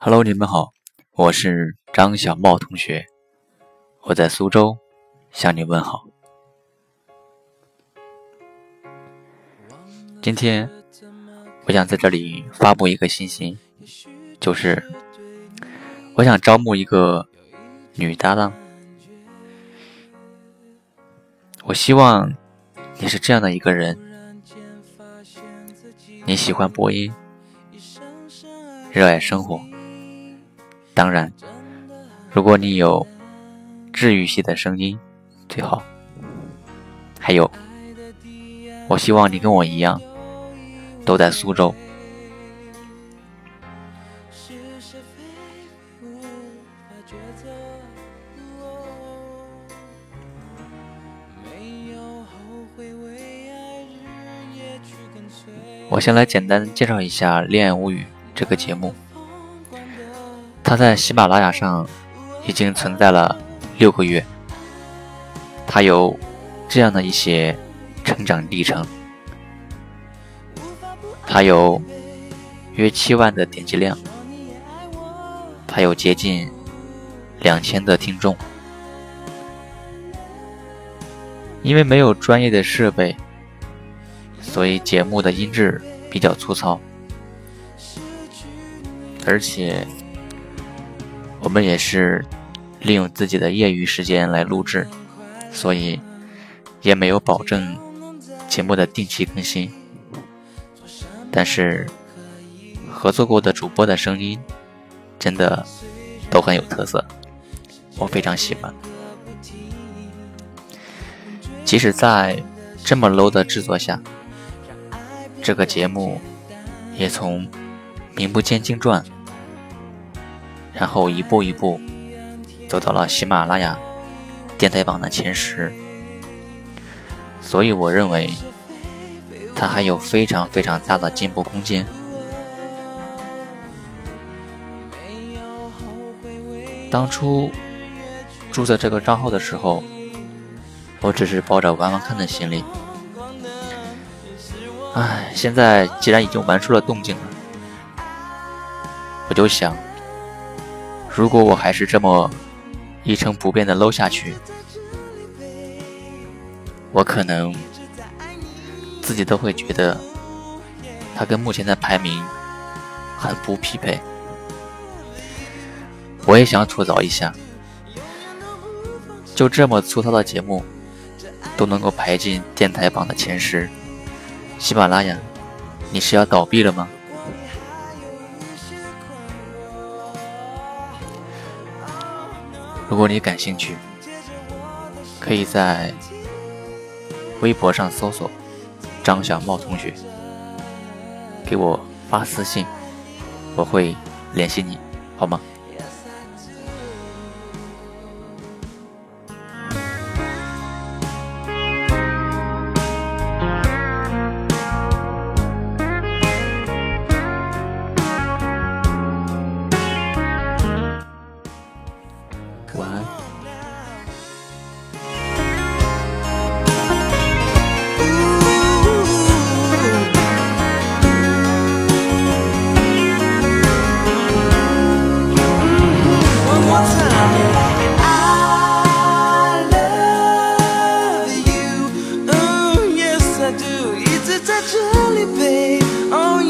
Hello，你们好，我是张小茂同学，我在苏州向你问好。今天我想在这里发布一个信息，就是我想招募一个女搭档。我希望你是这样的一个人，你喜欢播音，热爱生活。当然，如果你有治愈系的声音，最好。还有，我希望你跟我一样，都在苏州。我先来简单介绍一下《恋爱物语》这个节目。它在喜马拉雅上已经存在了六个月，它有这样的一些成长历程，它有约七万的点击量，它有接近两千的听众。因为没有专业的设备，所以节目的音质比较粗糙，而且。我们也是利用自己的业余时间来录制，所以也没有保证节目的定期更新。但是合作过的主播的声音真的都很有特色，我非常喜欢。即使在这么 low 的制作下，这个节目也从名不见经传。然后一步一步走到了喜马拉雅电台榜的前十，所以我认为他还有非常非常大的进步空间。当初注册这个账号的时候，我只是抱着玩玩看的心理。唉，现在既然已经玩出了动静了，我就想。如果我还是这么一成不变的搂下去，我可能自己都会觉得他跟目前的排名很不匹配。我也想吐槽一下，就这么粗糙的节目都能够排进电台榜的前十，喜马拉雅，你是要倒闭了吗？如果你感兴趣，可以在微博上搜索张小茂同学，给我发私信，我会联系你，好吗？touch babe. Oh,